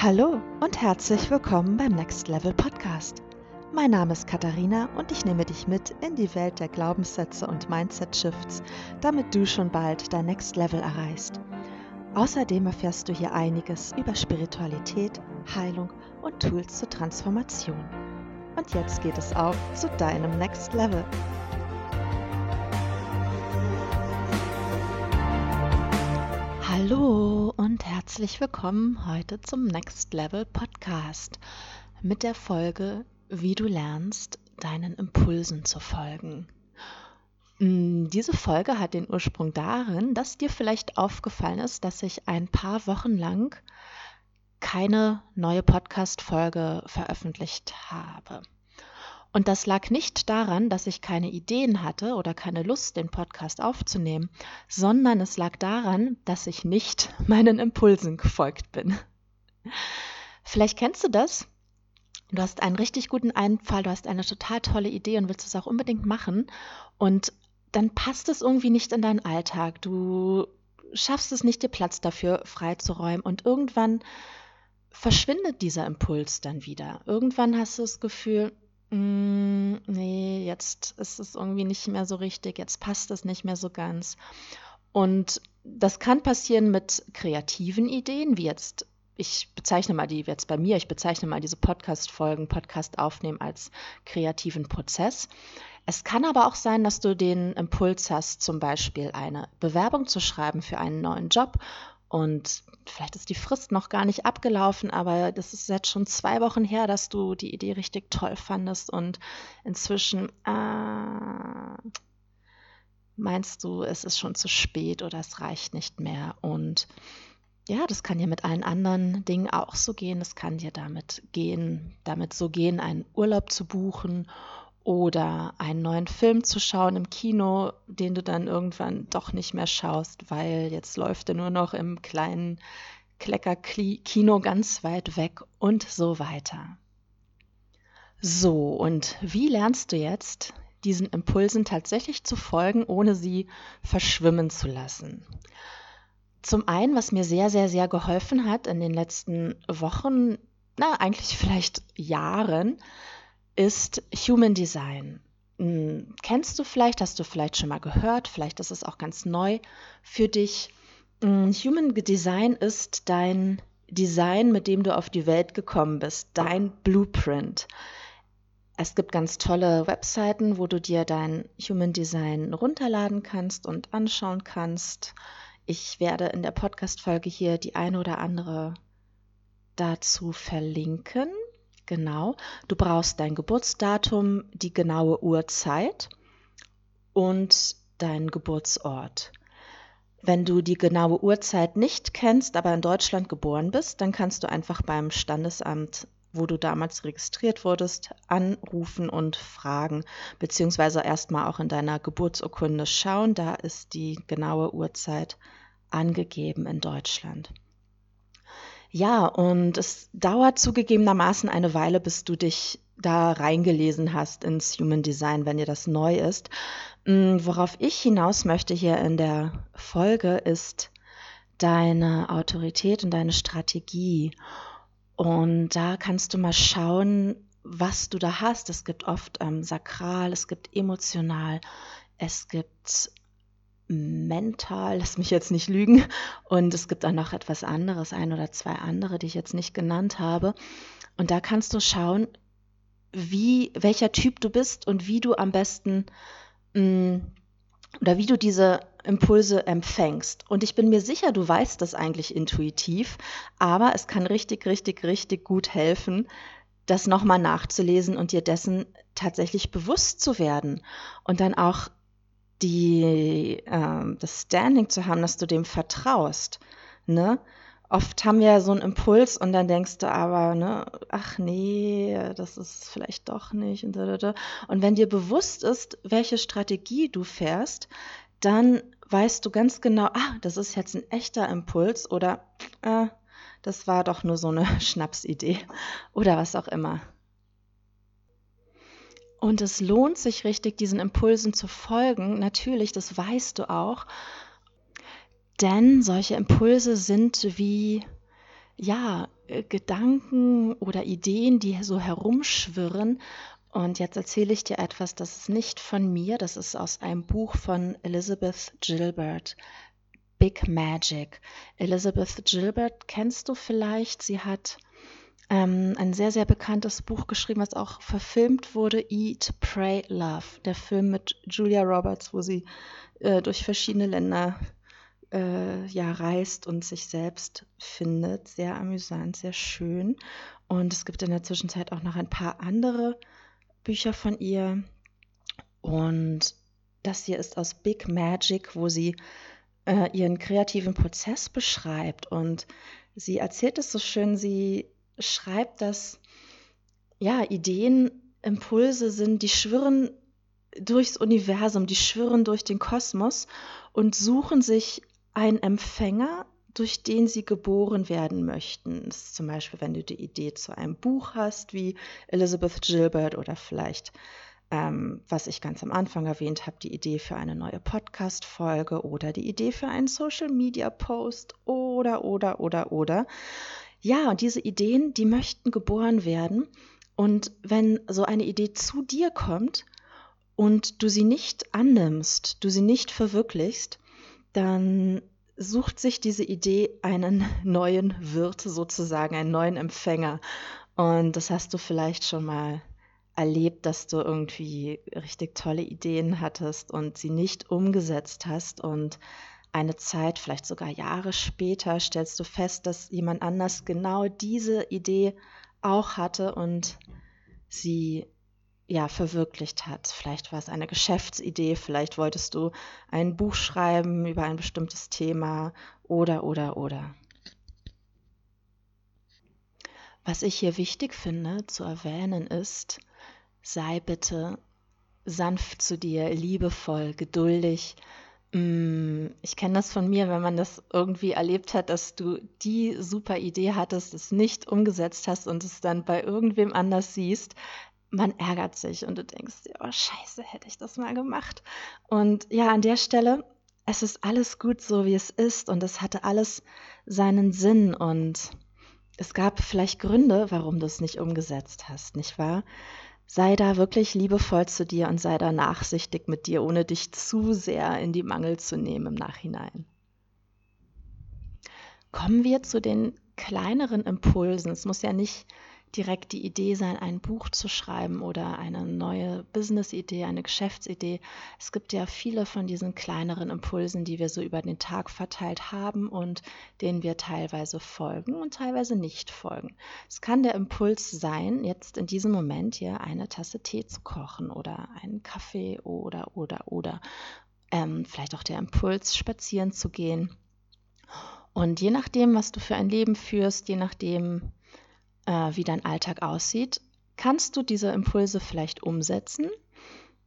Hallo und herzlich willkommen beim Next Level Podcast. Mein Name ist Katharina und ich nehme dich mit in die Welt der Glaubenssätze und Mindset Shifts, damit du schon bald dein Next Level erreichst. Außerdem erfährst du hier einiges über Spiritualität, Heilung und Tools zur Transformation. Und jetzt geht es auf zu deinem Next Level. Hallo und herzlich willkommen heute zum Next Level Podcast mit der Folge, wie du lernst, deinen Impulsen zu folgen. Mm, diese Folge hat den Ursprung darin, dass dir vielleicht aufgefallen ist, dass ich ein paar Wochen lang keine neue Podcast-Folge veröffentlicht habe. Und das lag nicht daran, dass ich keine Ideen hatte oder keine Lust, den Podcast aufzunehmen, sondern es lag daran, dass ich nicht meinen Impulsen gefolgt bin. Vielleicht kennst du das. Du hast einen richtig guten Einfall, du hast eine total tolle Idee und willst es auch unbedingt machen. Und dann passt es irgendwie nicht in deinen Alltag. Du schaffst es nicht, dir Platz dafür freizuräumen. Und irgendwann verschwindet dieser Impuls dann wieder. Irgendwann hast du das Gefühl, hm, nee, jetzt ist es irgendwie nicht mehr so richtig, jetzt passt es nicht mehr so ganz. Und das kann passieren mit kreativen Ideen, wie jetzt, ich bezeichne mal die jetzt bei mir, ich bezeichne mal diese Podcast-Folgen, Podcast aufnehmen als kreativen Prozess. Es kann aber auch sein, dass du den Impuls hast, zum Beispiel eine Bewerbung zu schreiben für einen neuen Job und vielleicht ist die Frist noch gar nicht abgelaufen, aber das ist jetzt schon zwei Wochen her, dass du die Idee richtig toll fandest und inzwischen äh, meinst du, es ist schon zu spät oder es reicht nicht mehr. Und ja, das kann dir mit allen anderen Dingen auch so gehen. Es kann dir damit gehen, damit so gehen, einen Urlaub zu buchen oder einen neuen Film zu schauen im Kino, den du dann irgendwann doch nicht mehr schaust, weil jetzt läuft er nur noch im kleinen Klecker-Kino ganz weit weg und so weiter. So, und wie lernst du jetzt, diesen Impulsen tatsächlich zu folgen, ohne sie verschwimmen zu lassen? Zum einen, was mir sehr, sehr, sehr geholfen hat in den letzten Wochen, na, eigentlich vielleicht Jahren, ist Human Design. Hm, kennst du vielleicht, hast du vielleicht schon mal gehört, vielleicht ist es auch ganz neu für dich. Hm, Human Design ist dein Design, mit dem du auf die Welt gekommen bist, dein Blueprint. Es gibt ganz tolle Webseiten, wo du dir dein Human Design runterladen kannst und anschauen kannst. Ich werde in der Podcast-Folge hier die eine oder andere dazu verlinken. Genau. Du brauchst dein Geburtsdatum, die genaue Uhrzeit und deinen Geburtsort. Wenn du die genaue Uhrzeit nicht kennst, aber in Deutschland geboren bist, dann kannst du einfach beim Standesamt, wo du damals registriert wurdest, anrufen und fragen, beziehungsweise erstmal auch in deiner Geburtsurkunde schauen. Da ist die genaue Uhrzeit angegeben in Deutschland. Ja, und es dauert zugegebenermaßen eine Weile, bis du dich da reingelesen hast ins Human Design, wenn dir das neu ist. Mm, worauf ich hinaus möchte hier in der Folge ist deine Autorität und deine Strategie. Und da kannst du mal schauen, was du da hast. Es gibt oft ähm, sakral, es gibt emotional, es gibt mental, lass mich jetzt nicht lügen. Und es gibt auch noch etwas anderes, ein oder zwei andere, die ich jetzt nicht genannt habe. Und da kannst du schauen, wie, welcher Typ du bist und wie du am besten mh, mm, oder wie du diese Impulse empfängst. Und ich bin mir sicher, du weißt das eigentlich intuitiv, aber es kann richtig, richtig, richtig gut helfen, das nochmal nachzulesen und dir dessen tatsächlich bewusst zu werden und dann auch die, äh, das Standing zu haben, dass du dem vertraust. Ne? Oft haben wir so einen Impuls und dann denkst du aber, ne, ach nee, das ist vielleicht doch nicht. Und, und wenn dir bewusst ist, welche Strategie du fährst, dann weißt du ganz genau, ah, das ist jetzt ein echter Impuls oder äh, das war doch nur so eine Schnapsidee oder was auch immer. Und es lohnt sich richtig, diesen Impulsen zu folgen. Natürlich, das weißt du auch. Denn solche Impulse sind wie, ja, äh, Gedanken oder Ideen, die so herumschwirren. Und jetzt erzähle ich dir etwas, das ist nicht von mir, das ist aus einem Buch von Elizabeth Gilbert. Big Magic. Elizabeth Gilbert kennst du vielleicht. Sie hat ähm, ein sehr, sehr bekanntes Buch geschrieben, was auch verfilmt wurde, Eat, Pray, Love. Der Film mit Julia Roberts, wo sie äh, durch verschiedene Länder äh, ja, reist und sich selbst findet. Sehr amüsant, sehr schön. Und es gibt in der Zwischenzeit auch noch ein paar andere Bücher von ihr. Und das hier ist aus Big Magic, wo sie äh, ihren kreativen Prozess beschreibt. Und sie erzählt es so schön, sie schreibt, dass ja, Ideen, Impulse sind, die schwirren durchs Universum, die schwirren durch den Kosmos und suchen sich einen Empfänger, durch den sie geboren werden möchten. Zum Beispiel, wenn du die Idee zu einem Buch hast, wie Elizabeth Gilbert oder vielleicht, ähm, was ich ganz am Anfang erwähnt habe, die Idee für eine neue Podcast-Folge oder die Idee für einen Social-Media-Post oder, oder, oder, oder. Ja, und diese Ideen, die möchten geboren werden. Und wenn so eine Idee zu dir kommt und du sie nicht annimmst, du sie nicht verwirklichst, dann sucht sich diese Idee einen neuen Wirt sozusagen, einen neuen Empfänger. Und das hast du vielleicht schon mal erlebt, dass du irgendwie richtig tolle Ideen hattest und sie nicht umgesetzt hast und eine Zeit, vielleicht sogar Jahre später, stellst du fest, dass jemand anders genau diese Idee auch hatte und sie ja, verwirklicht hat. Vielleicht war es eine Geschäftsidee, vielleicht wolltest du ein Buch schreiben über ein bestimmtes Thema oder, oder, oder. Was ich hier wichtig finde zu erwähnen ist, sei bitte sanft zu dir, liebevoll, geduldig. Mm, ich kenne das von mir, wenn man das irgendwie erlebt hat, dass du die super Idee hattest, es nicht umgesetzt hast und es dann bei irgendwem anders siehst, man ärgert sich und du denkst dir, oh scheiße, hätte ich das mal gemacht. Und ja, an der Stelle, es ist alles gut so, wie es ist und es hatte alles seinen Sinn und es gab vielleicht Gründe, warum du es nicht umgesetzt hast, nicht wahr? Sei da wirklich liebevoll zu dir und sei da nachsichtig mit dir, ohne dich zu sehr in die Mangel zu nehmen im Nachhinein. Kommen wir zu den kleineren Impulsen. Es muss ja nicht direkt die Idee sein, ein Buch zu schreiben oder eine neue Business-Idee, eine Geschäftsidee. Es gibt ja viele von diesen kleineren Impulsen, die wir so über den Tag verteilt haben und denen wir teilweise folgen und teilweise nicht folgen. Es kann der Impuls sein, jetzt in diesem Moment hier eine Tasse Tee zu kochen oder einen Kaffee oder, oder, oder. Ähm, vielleicht auch der Impuls, spazieren zu gehen. Und je nachdem, was du für ein Leben führst, je nachdem, äh, wie dein Alltag aussieht, kannst du diese Impulse vielleicht umsetzen,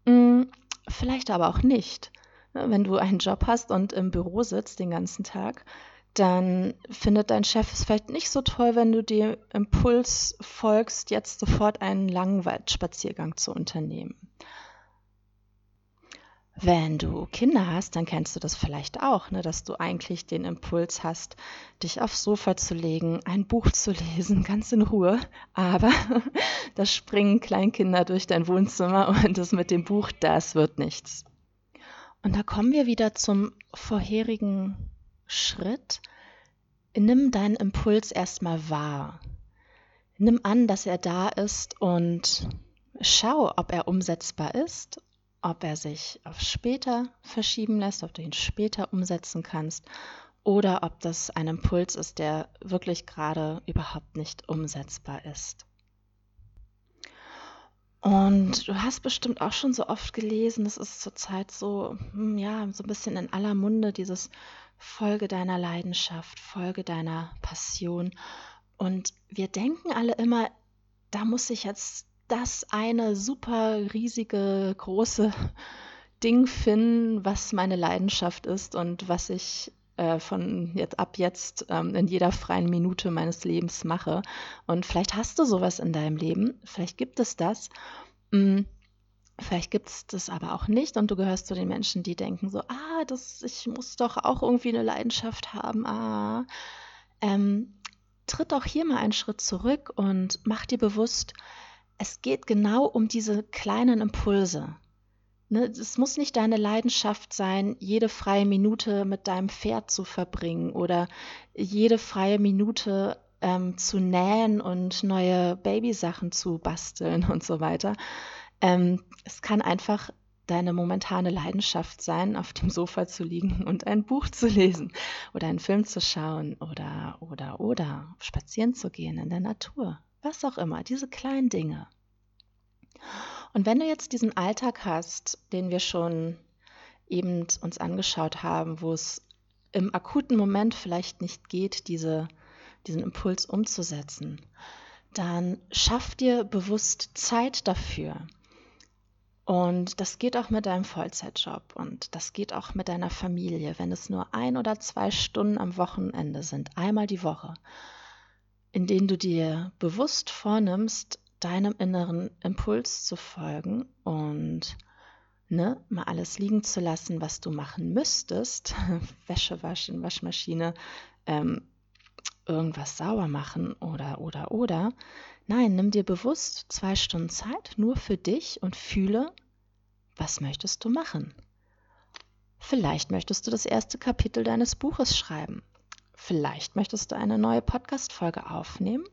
hm, vielleicht aber auch nicht. Wenn du einen Job hast und im Büro sitzt den ganzen Tag, dann findet dein Chef es vielleicht nicht so toll, wenn du dem Impuls folgst, jetzt sofort einen langen Waldspaziergang zu unternehmen. Wenn du Kinder hast, dann kennst du das vielleicht auch, ne, dass du eigentlich den Impuls hast, dich aufs Sofa zu legen, ein Buch zu lesen, ganz in Ruhe. Aber da springen Kleinkinder durch dein Wohnzimmer und das mit dem Buch, das wird nichts. Und da kommen wir wieder zum vorherigen Schritt. Nimm deinen Impuls erstmal wahr. Nimm an, dass er da ist und schau, ob er umsetzbar ist ob er sich auf später verschieben lässt, ob du ihn später umsetzen kannst oder ob das ein Impuls ist, der wirklich gerade überhaupt nicht umsetzbar ist. Und du hast bestimmt auch schon so oft gelesen, das ist zurzeit so, hm, ja, so ein bisschen in aller Munde, dieses Folge deiner Leidenschaft, Folge deiner Passion. Und wir denken alle immer, da muss ich jetzt das eine super riesige, große Ding finden, was meine Leidenschaft ist und was ich äh, von jetzt ab jetzt ähm, in jeder freien Minute meines Lebens mache. Und vielleicht hast du sowas in deinem Leben, vielleicht gibt es das. Hm, Vielleicht gibt es das aber auch nicht und du gehörst zu den Menschen, die denken so, ah, das, ich muss doch auch irgendwie eine Leidenschaft haben. Ah. Ähm, tritt auch hier mal einen Schritt zurück und mach dir bewusst, es geht genau um diese kleinen Impulse. Ne, es muss nicht deine Leidenschaft sein, jede freie Minute mit deinem Pferd zu verbringen oder jede freie Minute ähm, zu nähen und neue Babysachen zu basteln und so weiter. Ähm, es kann einfach deine momentane Leidenschaft sein, auf dem Sofa zu liegen und ein Buch zu lesen oder einen Film zu schauen oder, oder, oder spazieren zu gehen in der Natur. Was auch immer, diese kleinen Dinge. Und wenn du jetzt diesen Alltag hast, den wir schon eben uns angeschaut haben, wo es im akuten Moment vielleicht nicht geht, diese, diesen Impuls umzusetzen, dann schaff dir bewusst Zeit dafür. Und das geht auch mit deinem Vollzeitjob und das geht auch mit deiner Familie, wenn es nur ein oder zwei Stunden am Wochenende sind, einmal die Woche, in denen du dir bewusst vornimmst, deinem inneren Impuls zu folgen und ne, mal alles liegen zu lassen, was du machen müsstest, Wäsche waschen, Waschmaschine, ähm, irgendwas sauber machen oder oder oder. Nein, nimm dir bewusst zwei Stunden Zeit nur für dich und fühle, was möchtest du machen? Vielleicht möchtest du das erste Kapitel deines Buches schreiben. Vielleicht möchtest du eine neue Podcast-Folge aufnehmen.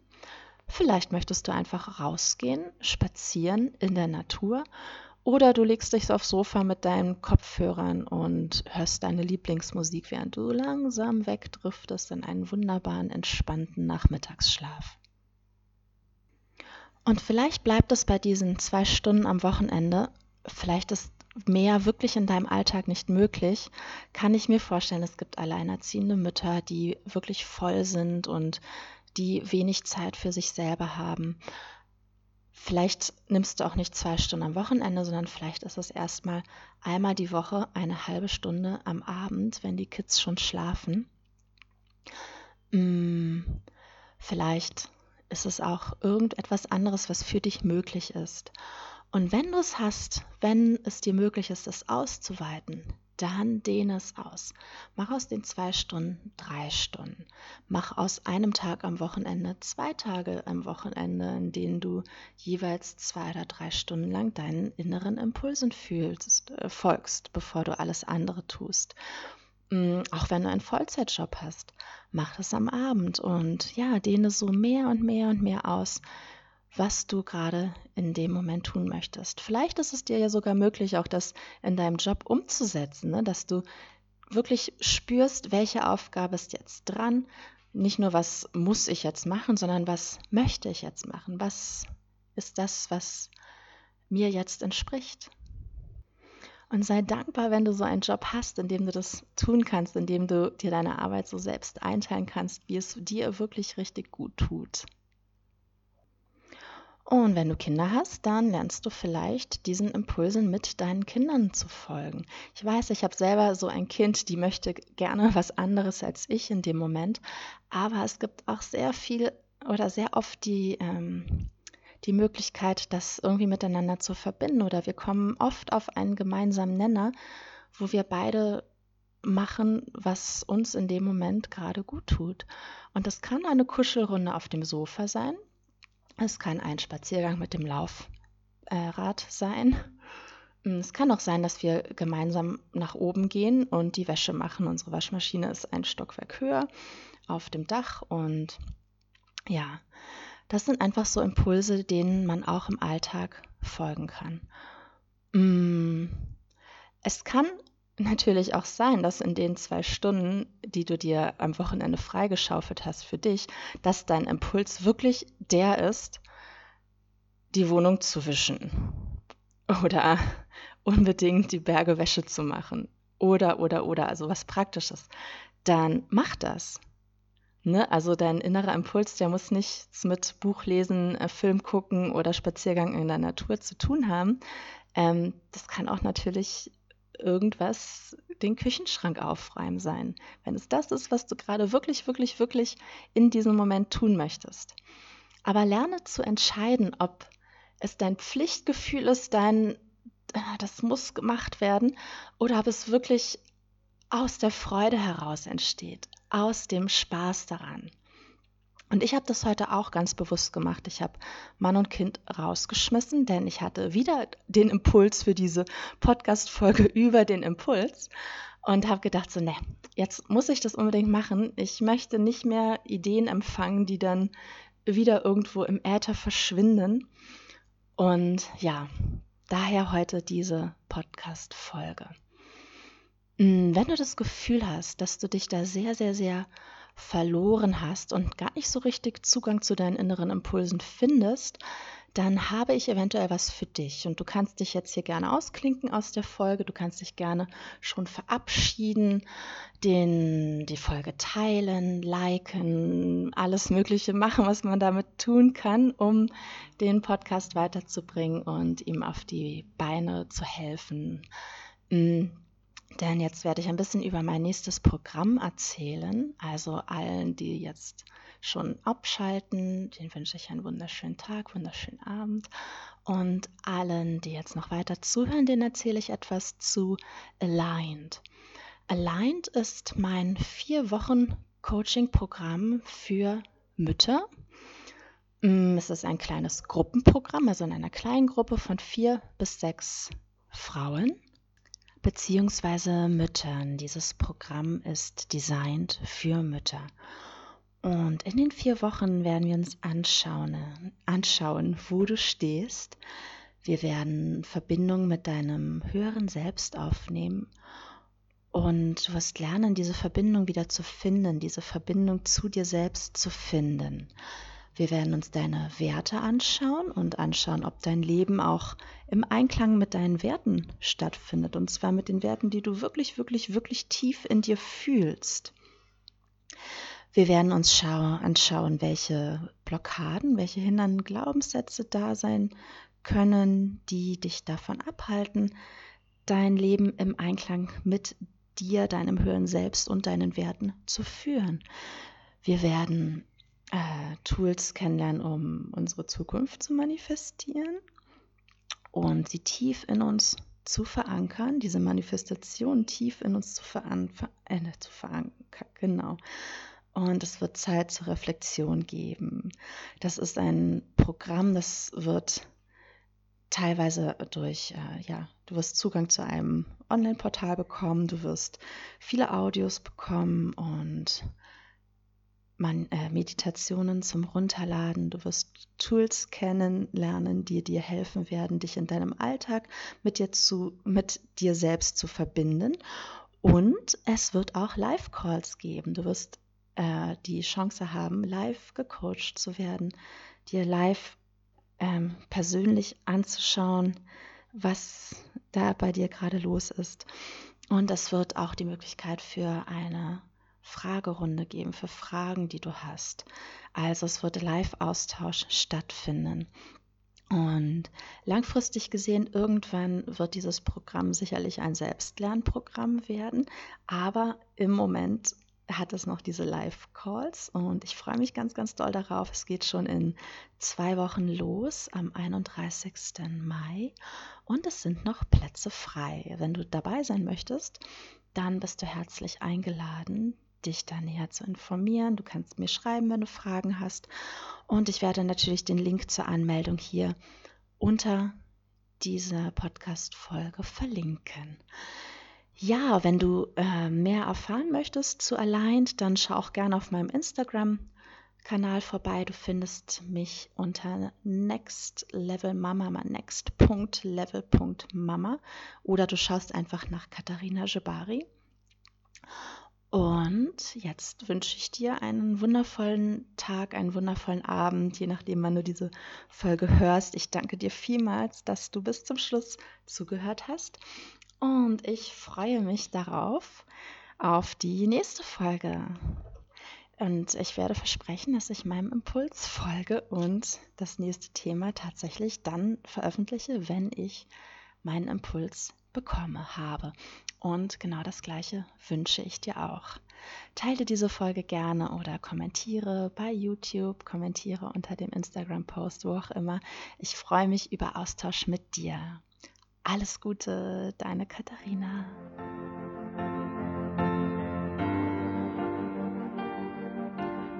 Vielleicht möchtest du einfach rausgehen, spazieren in der Natur oder du legst dich aufs Sofa mit deinen Kopfhörern und hörst deine Lieblingsmusik, während du langsam wegdriftest in einen wunderbaren, entspannten Nachmittagsschlaf. Und vielleicht bleibt es bei diesen zwei Stunden am Wochenende vielleicht ist mehr wirklich in deinem Alltag nicht möglich, kann ich mir vorstellen, es gibt alleinerziehende Mütter, die wirklich voll sind und die wenig Zeit für sich selber haben. Vielleicht nimmst du auch nicht zwei Stunden am Wochenende, sondern vielleicht ist es erstmal einmal die Woche eine halbe Stunde am Abend, wenn die Kids schon schlafen. Hm, vielleicht ist es auch irgendetwas anderes, was für dich möglich ist. Und wenn du es hast, wenn es dir möglich ist, es auszuweiten, dann dehne es aus. Mach aus den zwei Stunden drei Stunden. Mach aus einem Tag am Wochenende zwei Tage am Wochenende, in denen du jeweils zwei oder drei Stunden lang deinen inneren Impulsen fühlst, äh, folgst, bevor du alles andere tust. Mm, auch wenn du einen Vollzeitjob hast, mach das am Abend und ja, dehne so mehr und mehr und mehr aus, was du gerade in dem Moment tun möchtest. Vielleicht ist es dir ja sogar möglich, auch das in deinem Job umzusetzen, ne? dass du wirklich spürst, welche Aufgabe ist jetzt dran. Nicht nur, was muss ich jetzt machen, sondern was möchte ich jetzt machen? Was ist das, was mir jetzt entspricht? Und sei dankbar, wenn du so einen Job hast, in dem du das tun kannst, in dem du dir deine Arbeit so selbst einteilen kannst, wie es dir wirklich richtig gut tut. Und wenn du Kinder hast, dann lernst du vielleicht diesen Impulsen mit deinen Kindern zu folgen. Ich weiß, ich habe selber so ein Kind, die möchte gerne was anderes als ich in dem Moment, aber es gibt auch sehr viel oder sehr oft die, ähm, die Möglichkeit, das irgendwie miteinander zu verbinden oder wir kommen oft auf einen gemeinsamen Nenner, wo wir beide machen, was uns in dem Moment gerade gut tut. Und das kann eine Kuschelrunde auf dem Sofa sein, es kann ein Spaziergang mit dem Laufrad sein. Mm, es kann auch sein, dass wir gemeinsam nach oben gehen und die Wäsche machen. Unsere Waschmaschine ist ein Stockwerk höher auf dem Dach und ja, das sind einfach so Impulse, denen man auch im Alltag folgen kann. Mm, es kann natürlich auch sein, dass in den zwei Stunden, die du dir am Wochenende freigeschaufelt hast für dich, dass dein Impuls wirklich der ist, die Wohnung zu wischen oder unbedingt die Berge Wäsche zu machen oder, oder, oder, also was Praktisches, dann mach das. Ne? Also dein innerer Impuls, der muss nichts mit Buchlesen, äh, Film gucken oder Spaziergang in der Natur zu tun haben. Ähm, das kann auch natürlich irgendwas den Küchenschrank aufräumen sein, wenn es das ist, was du gerade wirklich, wirklich, wirklich in diesem Moment tun möchtest. Aber lerne zu entscheiden, ob es dein Pflichtgefühl ist, dein, ah, das muss gemacht werden, oder ob es wirklich aus der Freude heraus entsteht, aus dem Spaß daran. Und ich habe das heute auch ganz bewusst gemacht. Ich habe Mann und Kind rausgeschmissen, denn ich hatte wieder den Impuls für diese Podcast-Folge über den Impuls und habe gedacht, so, ne, jetzt muss ich das unbedingt machen. Ich möchte nicht mehr Ideen empfangen, die dann wieder irgendwo im Äther verschwinden. Und ja, daher heute diese Podcast-Folge. Hm, wenn du das Gefühl hast, dass du dich da sehr, sehr, sehr verloren hast und gar nicht so richtig Zugang zu deinen inneren Impulsen findest, dann habe ich eventuell was für dich. Und du kannst dich jetzt hier gerne ausklinken aus der Folge. Du kannst dich gerne schon verabschieden, den, die Folge teilen, liken, alles Mögliche machen, was man damit tun kann, um den Podcast weiterzubringen und ihm auf die Beine zu helfen. Denn jetzt werde ich ein bisschen über mein nächstes Programm erzählen. Also allen, die jetzt schon abschalten, den wünsche ich einen wunderschönen Tag, wunderschönen Abend. Und allen, die jetzt noch weiter zuhören, denen erzähle ich etwas zu Aligned. Aligned ist mein vier Wochen Coaching-Programm für Mütter. Mm, es ist ein kleines Gruppenprogramm, also in einer kleinen Gruppe von vier bis sechs Frauen beziehungsweise Müttern. Dieses Programm ist designt für Mütter. Und in den vier Wochen werden wir uns anschauen, anschauen, wo du stehst. Wir werden Verbindung mit deinem höheren Selbst aufnehmen und du wirst lernen, diese Verbindung wieder zu finden, diese Verbindung zu dir selbst zu finden. Wir werden uns deine Werte anschauen und anschauen, ob dein Leben auch im Einklang mit deinen Werten stattfindet. Und zwar mit den Werten, die du wirklich, wirklich, wirklich tief in dir fühlst. Wir werden uns anschauen, welche Blockaden, welche hindernden Glaubenssätze da sein können, die dich davon abhalten, dein Leben im Einklang mit dir, deinem höheren Selbst und deinen Werten zu führen. Wir werden äh, Tools kennenlernen, um unsere Zukunft zu manifestieren und sie tief in uns zu verankern, diese Manifestation tief in uns zu, veran äh, zu verankern. Genau und es wird Zeit zur Reflexion geben. Das ist ein Programm, das wird teilweise durch, äh, ja, du wirst Zugang zu einem Online-Portal bekommen, du wirst viele Audios bekommen und man, äh, Meditationen zum Runterladen, du wirst Tools kennenlernen, die dir helfen werden, dich in deinem Alltag mit dir, zu, mit dir selbst zu verbinden. Und es wird auch Live-Calls geben. Du wirst äh, die Chance haben, live gecoacht zu werden, dir live ähm, persönlich anzuschauen, was da bei dir gerade los ist. Und es wird auch die Möglichkeit für eine Fragerunde geben, für Fragen, die du hast. Also es wird Live-Austausch stattfinden. Und langfristig gesehen, irgendwann wird dieses Programm sicherlich ein Selbstlernprogramm werden. Aber im Moment hat es noch diese Live-Calls und ich freue mich ganz, ganz doll darauf. Es geht schon in zwei Wochen los am 31. Mai und es sind noch Plätze frei. Wenn du dabei sein möchtest, dann bist du herzlich eingeladen, dich da näher zu informieren. Du kannst mir schreiben, wenn du Fragen hast und ich werde natürlich den Link zur Anmeldung hier unter dieser Podcast-Folge verlinken. Ja, wenn du äh, mehr erfahren möchtest zu Aligned, dann schau auch gerne auf meinem Instagram-Kanal vorbei. Du findest mich unter Next Level Mama, next.level.mama oder du schaust einfach nach Katharina Jabari. Und jetzt wünsche ich dir einen wundervollen Tag, einen wundervollen Abend, je nachdem, wann du diese Folge hörst. Ich danke dir vielmals, dass du bis zum Schluss zugehört hast. Und ich freue mich darauf, auf die nächste Folge. Und ich werde versprechen, dass ich meinem Impuls folge und das nächste Thema tatsächlich dann veröffentliche, wenn ich meinen Impuls bekomme, habe. Und genau das Gleiche wünsche ich dir auch. Teile diese Folge gerne oder kommentiere bei YouTube, kommentiere unter dem Instagram-Post, wo auch immer. Ich freue mich über Austausch mit dir. Alles Gute, deine Katharina.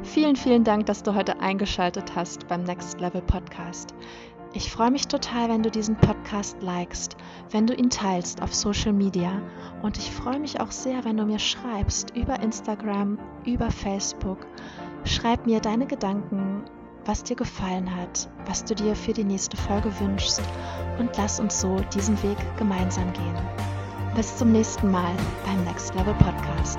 Vielen, vielen Dank, dass du heute eingeschaltet hast beim Next Level Podcast. Ich freue mich total, wenn du diesen Podcast likest, wenn du ihn teilst auf Social Media und ich freue mich auch sehr, wenn du mir schreibst über Instagram, über Facebook. Schreib mir deine Gedanken, was dir gefallen hat, was du dir für die nächste Folge wünschst und lass uns so diesen Weg gemeinsam gehen. Bis zum nächsten Mal beim Next Level Podcast.